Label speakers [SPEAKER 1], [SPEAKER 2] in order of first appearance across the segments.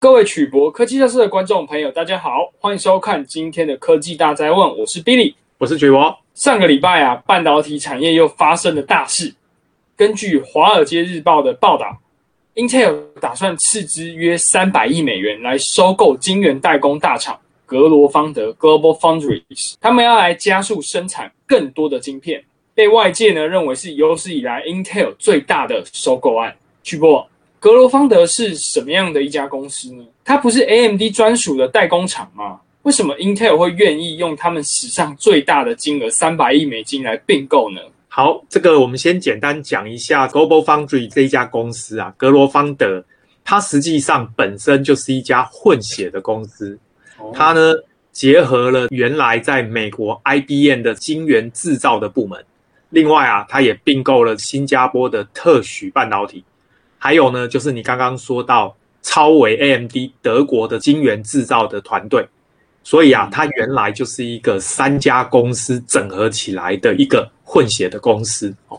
[SPEAKER 1] 各位曲博科技教室的观众朋友，大家好，欢迎收看今天的科技大灾问，我是 Billy，
[SPEAKER 2] 我是曲博。
[SPEAKER 1] 上个礼拜啊，半导体产业又发生了大事。根据《华尔街日报》的报道，Intel 打算斥资约三百亿美元来收购晶圆代工大厂格罗方德 （Global Foundries），他们要来加速生产更多的晶片，被外界呢认为是有史以来 Intel 最大的收购案。曲博。格罗方德是什么样的一家公司呢？它不是 AMD 专属的代工厂吗？为什么 Intel 会愿意用他们史上最大的金额三百亿美金来并购呢？
[SPEAKER 2] 好，这个我们先简单讲一下 Global Foundry 这一家公司啊，格罗方德，它实际上本身就是一家混血的公司，它呢结合了原来在美国 IBM 的晶圆制造的部门，另外啊，它也并购了新加坡的特许半导体。还有呢，就是你刚刚说到超微 AMD 德国的晶圆制造的团队，所以啊，它原来就是一个三家公司整合起来的一个混血的公司哦。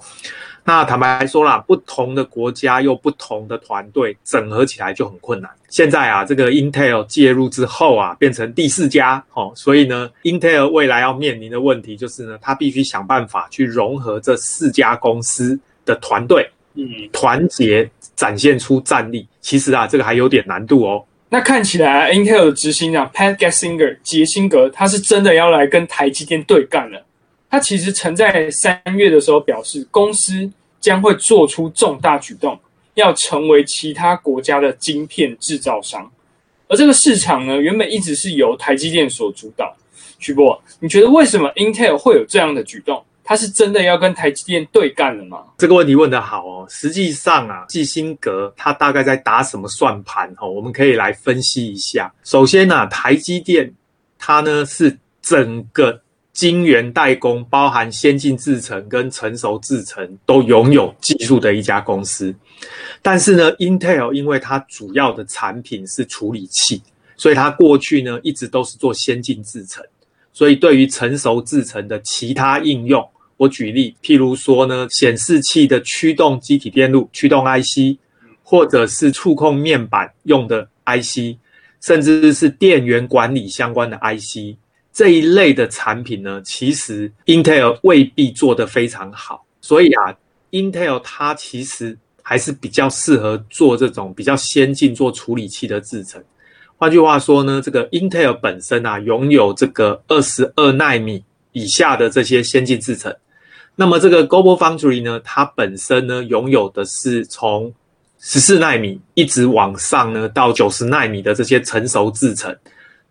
[SPEAKER 2] 那坦白说啦，不同的国家又不同的团队整合起来就很困难。现在啊，这个 Intel 介入之后啊，变成第四家哦，所以呢，Intel 未来要面临的问题就是呢，它必须想办法去融合这四家公司的团队。嗯，团结展现出战力，其实啊，这个还有点难度哦。
[SPEAKER 1] 那看起来啊，Intel 的执行长 Pat Gelsinger 杰辛格，他是真的要来跟台积电对干了。他其实曾在三月的时候表示，公司将会做出重大举动，要成为其他国家的晶片制造商。而这个市场呢，原本一直是由台积电所主导。曲博，你觉得为什么 Intel 会有这样的举动？他是真的要跟台积电对干了吗？
[SPEAKER 2] 这个问题问得好哦。实际上啊，基辛格他大概在打什么算盘哦？我们可以来分析一下。首先呢、台积电它呢是整个晶圆代工，包含先进制程跟成熟制程都拥有技术的一家公司。但是呢，Intel 因为它主要的产品是处理器，所以它过去呢一直都是做先进制程，所以对于成熟制程的其他应用。我举例，譬如说呢，显示器的驱动机体电路、驱动 IC，或者是触控面板用的 IC，甚至是电源管理相关的 IC，这一类的产品呢，其实 Intel 未必做得非常好。所以啊，Intel 它其实还是比较适合做这种比较先进做处理器的制程。换句话说呢，这个 Intel 本身啊，拥有这个二十二纳米以下的这些先进制程。那么这个 Global Foundry 呢，它本身呢拥有的是从十四纳米一直往上呢到九十纳米的这些成熟制程。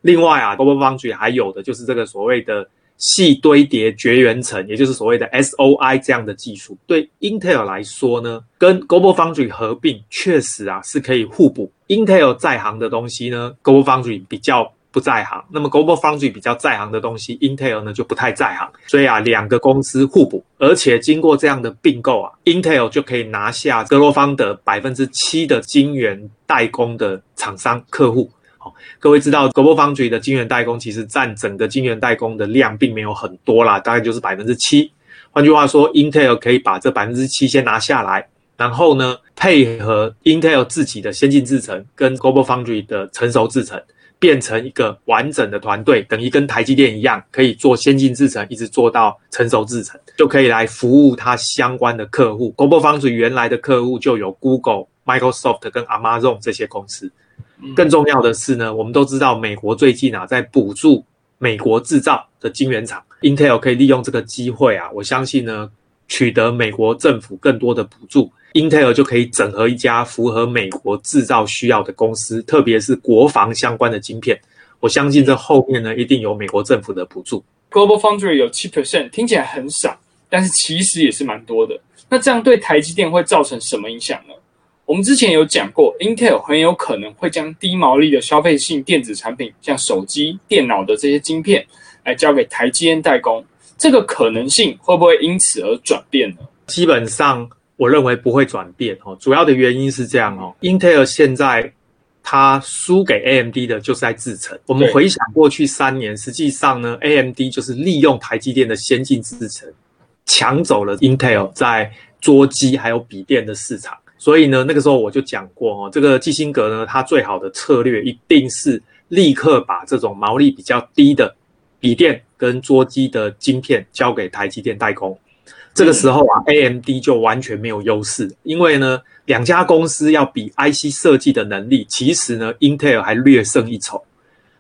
[SPEAKER 2] 另外啊，Global Foundry 还有的就是这个所谓的细堆叠绝缘层，也就是所谓的 SOI 这样的技术。对 Intel 来说呢，跟 Global Foundry 合并确实啊是可以互补。Intel 在行的东西呢，Global Foundry 比较。不在行，那么 Global Foundry 比较在行的东西，Intel 呢就不太在行，所以啊，两个公司互补，而且经过这样的并购啊，Intel 就可以拿下格罗方德百分之七的晶圆代工的厂商客户。好，各位知道 Global Foundry 的晶圆代工其实占整个晶圆代工的量并没有很多啦，大概就是百分之七。换句话说，Intel 可以把这百分之七先拿下来，然后呢，配合 Intel 自己的先进制程跟 Global Foundry 的成熟制程。变成一个完整的团队，等于跟台积电一样，可以做先进制程，一直做到成熟制程，就可以来服务它相关的客户。Global Foundry 原来的客户就有 Google、Microsoft 跟 Amazon 这些公司。更重要的是呢，我们都知道美国最近啊在补助美国制造的晶圆厂，Intel 可以利用这个机会啊，我相信呢，取得美国政府更多的补助。Intel 就可以整合一家符合美国制造需要的公司，特别是国防相关的晶片。我相信这后面呢，一定有美国政府的补助。
[SPEAKER 1] Global Foundry 有七 percent，听起来很少，但是其实也是蛮多的。那这样对台积电会造成什么影响呢？我们之前有讲过，Intel 很有可能会将低毛利的消费性电子产品，像手机、电脑的这些晶片，来交给台积电代工。这个可能性会不会因此而转变呢？
[SPEAKER 2] 基本上。我认为不会转变哦，主要的原因是这样哦，Intel 现在它输给 AMD 的就是在制程。我们回想过去三年，实际上呢，AMD 就是利用台积电的先进制程，抢走了 Intel 在桌机还有笔电的市场。所以呢，那个时候我就讲过哦，这个基辛格呢，他最好的策略一定是立刻把这种毛利比较低的笔电跟桌机的晶片交给台积电代工。这个时候啊，AMD 就完全没有优势，因为呢，两家公司要比 IC 设计的能力，其实呢，Intel 还略胜一筹。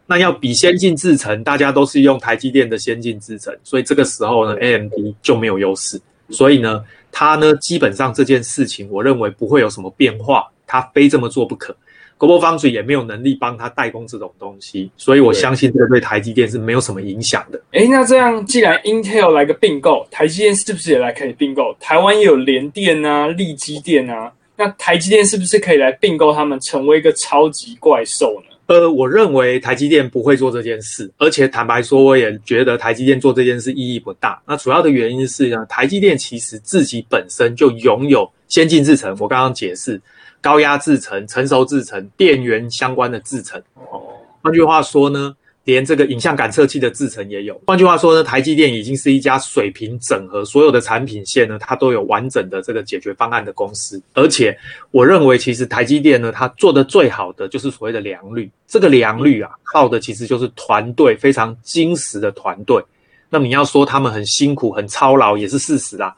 [SPEAKER 2] 那要比先进制程，大家都是用台积电的先进制程，所以这个时候呢，AMD 就没有优势。所以呢，他呢，基本上这件事情，我认为不会有什么变化，他非这么做不可。GlobalFoundries 也没有能力帮他代工这种东西，所以我相信这个对台积电是没有什么影响的。
[SPEAKER 1] 诶，那这样既然 Intel 来个并购，台积电是不是也来可以并购？台湾也有联电啊、力积电啊，那台积电是不是可以来并购他们，成为一个超级怪兽呢？
[SPEAKER 2] 呃，我认为台积电不会做这件事，而且坦白说，我也觉得台积电做这件事意义不大。那主要的原因是呢，台积电其实自己本身就拥有先进制程，我刚刚解释高压制程、成熟制程、电源相关的制程。哦，换句话说呢。连这个影像感测器的制程也有。换句话说呢，台积电已经是一家水平整合所有的产品线呢，它都有完整的这个解决方案的公司。而且，我认为其实台积电呢，它做的最好的就是所谓的良率。这个良率啊，靠的其实就是团队非常精实的团队。那你要说他们很辛苦、很操劳，也是事实啊。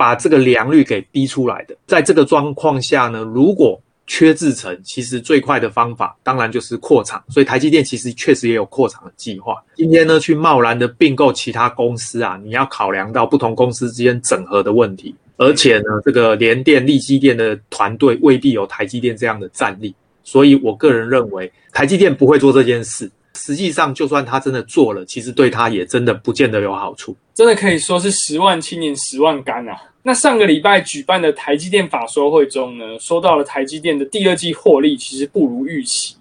[SPEAKER 2] 把这个良率给逼出来的，在这个状况下呢，如果缺制程，其实最快的方法当然就是扩厂，所以台积电其实确实也有扩厂的计划。今天呢，去贸然的并购其他公司啊，你要考量到不同公司之间整合的问题，而且呢，这个联电、力积电的团队未必有台积电这样的战力，所以我个人认为台积电不会做这件事。实际上，就算他真的做了，其实对他也真的不见得有好处。
[SPEAKER 1] 真的可以说是十万青年十万干啊！那上个礼拜举办的台积电法说会中呢，说到了台积电的第二季获利其实不如预期，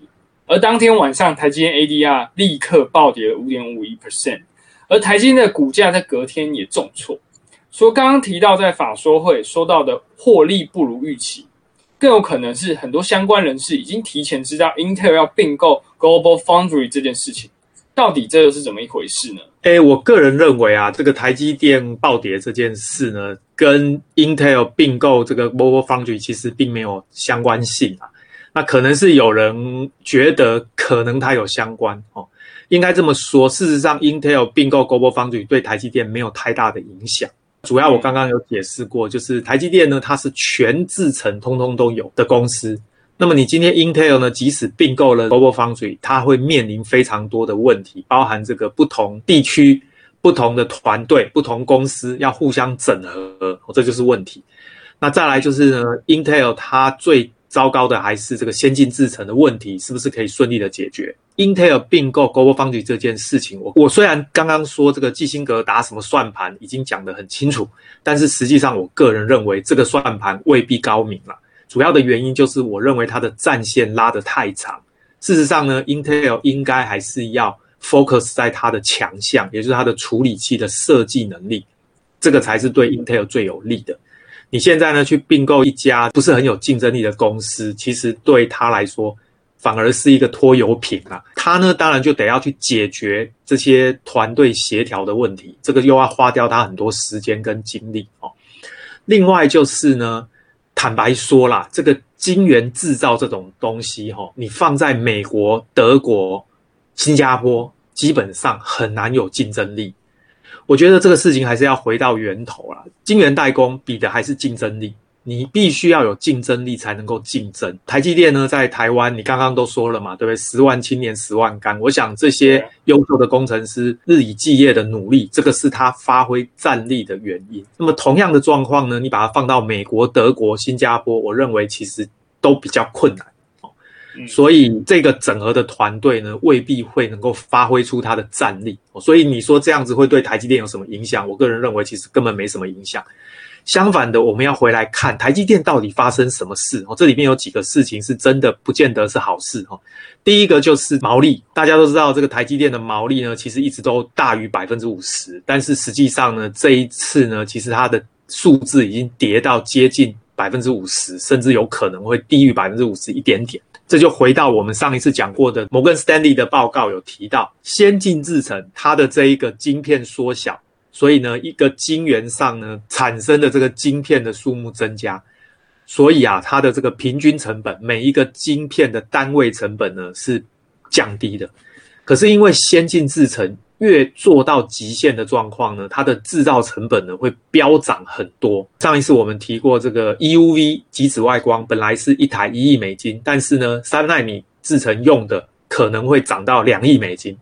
[SPEAKER 1] 而当天晚上台积电 ADR 立刻暴跌了五点五一 percent，而台积电的股价在隔天也重挫。说刚刚提到在法说会说到的获利不如预期，更有可能是很多相关人士已经提前知道 Intel 要并购 Global Foundry 这件事情。到底这又是怎么一回事呢？
[SPEAKER 2] 哎，我个人认为啊，这个台积电暴跌这件事呢，跟 Intel 并购这个 Global Foundry 其实并没有相关性啊。那可能是有人觉得可能它有相关哦，应该这么说。事实上，Intel 并购 Global Foundry 对台积电没有太大的影响。主要我刚刚有解释过，就是台积电呢，它是全制程通通都有的公司。那么你今天 Intel 呢，即使并购了 Global Foundry，它会面临非常多的问题，包含这个不同地区、不同的团队、不同公司要互相整合，这就是问题。那再来就是呢，Intel 它最糟糕的还是这个先进制程的问题，是不是可以顺利的解决？Intel 并购 Global Foundry 这件事情，我我虽然刚刚说这个基辛格打什么算盘已经讲得很清楚，但是实际上我个人认为这个算盘未必高明了。主要的原因就是，我认为它的战线拉得太长。事实上呢，Intel 应该还是要 focus 在它的强项，也就是它的处理器的设计能力，这个才是对 Intel 最有利的。你现在呢，去并购一家不是很有竞争力的公司，其实对他来说反而是一个拖油瓶啊。他呢，当然就得要去解决这些团队协调的问题，这个又要花掉他很多时间跟精力哦。另外就是呢。坦白说啦，这个晶圆制造这种东西，哈，你放在美国、德国、新加坡，基本上很难有竞争力。我觉得这个事情还是要回到源头啦，晶圆代工比的还是竞争力。你必须要有竞争力才能够竞争。台积电呢，在台湾，你刚刚都说了嘛，对不对？十万青年十万干，我想这些优秀的工程师日以继夜的努力，这个是他发挥战力的原因。那么同样的状况呢，你把它放到美国、德国、新加坡，我认为其实都比较困难。所以这个整合的团队呢，未必会能够发挥出它的战力。所以你说这样子会对台积电有什么影响？我个人认为其实根本没什么影响。相反的，我们要回来看台积电到底发生什么事哦。这里面有几个事情是真的不见得是好事哈。第一个就是毛利，大家都知道这个台积电的毛利呢，其实一直都大于百分之五十，但是实际上呢，这一次呢，其实它的数字已经跌到接近百分之五十，甚至有可能会低于百分之五十一点点。这就回到我们上一次讲过的摩根斯丹利的报告有提到，先进制程它的这一个晶片缩小。所以呢，一个晶圆上呢产生的这个晶片的数目增加，所以啊，它的这个平均成本，每一个晶片的单位成本呢是降低的。可是因为先进制程越做到极限的状况呢，它的制造成本呢会飙涨很多。上一次我们提过这个 EUV 极紫外光，本来是一台一亿美金，但是呢，三奈米制程用的可能会涨到两亿美金。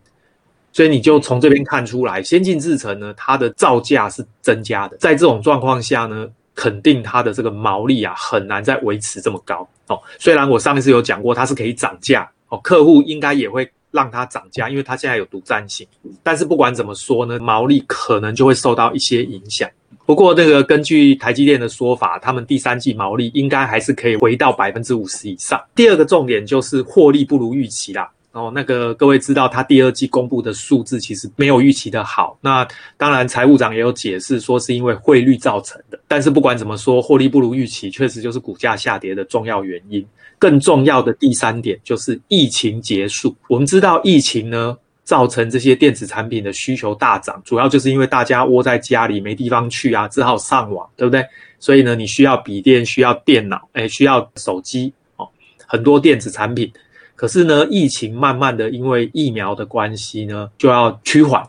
[SPEAKER 2] 所以你就从这边看出来，先进制程呢，它的造价是增加的。在这种状况下呢，肯定它的这个毛利啊，很难再维持这么高哦。虽然我上一次有讲过，它是可以涨价哦，客户应该也会让它涨价，因为它现在有独占性。但是不管怎么说呢，毛利可能就会受到一些影响。不过那个根据台积电的说法，他们第三季毛利应该还是可以回到百分之五十以上。第二个重点就是获利不如预期啦。哦，那个各位知道，他第二季公布的数字其实没有预期的好。那当然，财务长也有解释说是因为汇率造成的。但是不管怎么说，获利不如预期，确实就是股价下跌的重要原因。更重要的第三点就是疫情结束。我们知道疫情呢，造成这些电子产品的需求大涨，主要就是因为大家窝在家里没地方去啊，只好上网，对不对？所以呢，你需要笔电，需要电脑，诶，需要手机哦，很多电子产品。可是呢，疫情慢慢的因为疫苗的关系呢，就要趋缓。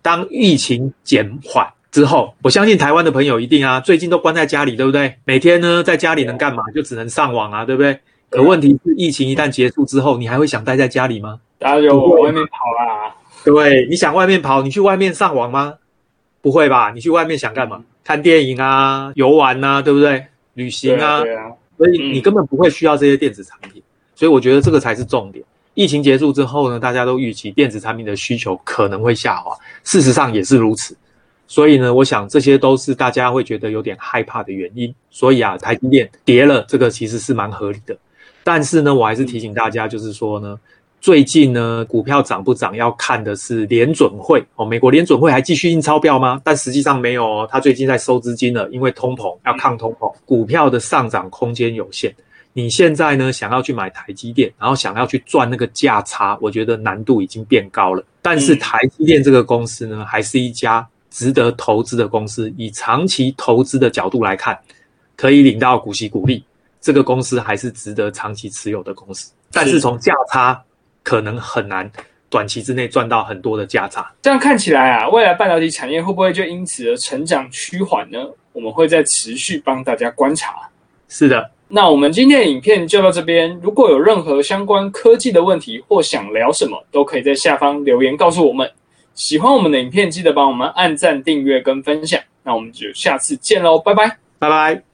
[SPEAKER 2] 当疫情减缓之后，我相信台湾的朋友一定啊，最近都关在家里，对不对？每天呢，在家里能干嘛？就只能上网啊，对不对？可问题是，疫情一旦结束之后，你还会想待在家里吗？
[SPEAKER 1] 大家就往外面跑啦。
[SPEAKER 2] 对，你想外面跑，你去外面上网吗？不会吧？你去外面想干嘛？看电影啊，游玩啊，对不对？旅行啊，
[SPEAKER 1] 对啊。
[SPEAKER 2] 所以你根本不会需要这些电子产品。所以我觉得这个才是重点。疫情结束之后呢，大家都预期电子产品的需求可能会下滑，事实上也是如此。所以呢，我想这些都是大家会觉得有点害怕的原因。所以啊，台积电跌了，这个其实是蛮合理的。但是呢，我还是提醒大家，就是说呢，最近呢，股票涨不涨要看的是联准会哦。美国联准会还继续印钞票吗？但实际上没有哦，它最近在收资金了，因为通膨要抗通膨，股票的上涨空间有限。你现在呢，想要去买台积电，然后想要去赚那个价差，我觉得难度已经变高了。但是台积电这个公司呢，还是一家值得投资的公司。以长期投资的角度来看，可以领到股息股利，这个公司还是值得长期持有的公司。但是从价差，可能很难短期之内赚到很多的价差。
[SPEAKER 1] 这样看起来啊，未来半导体产业会不会就因此而成长趋缓呢？我们会在持续帮大家观察。
[SPEAKER 2] 是的。
[SPEAKER 1] 那我们今天的影片就到这边。如果有任何相关科技的问题或想聊什么，都可以在下方留言告诉我们。喜欢我们的影片，记得帮我们按赞、订阅跟分享。那我们就下次见喽，拜拜，
[SPEAKER 2] 拜拜。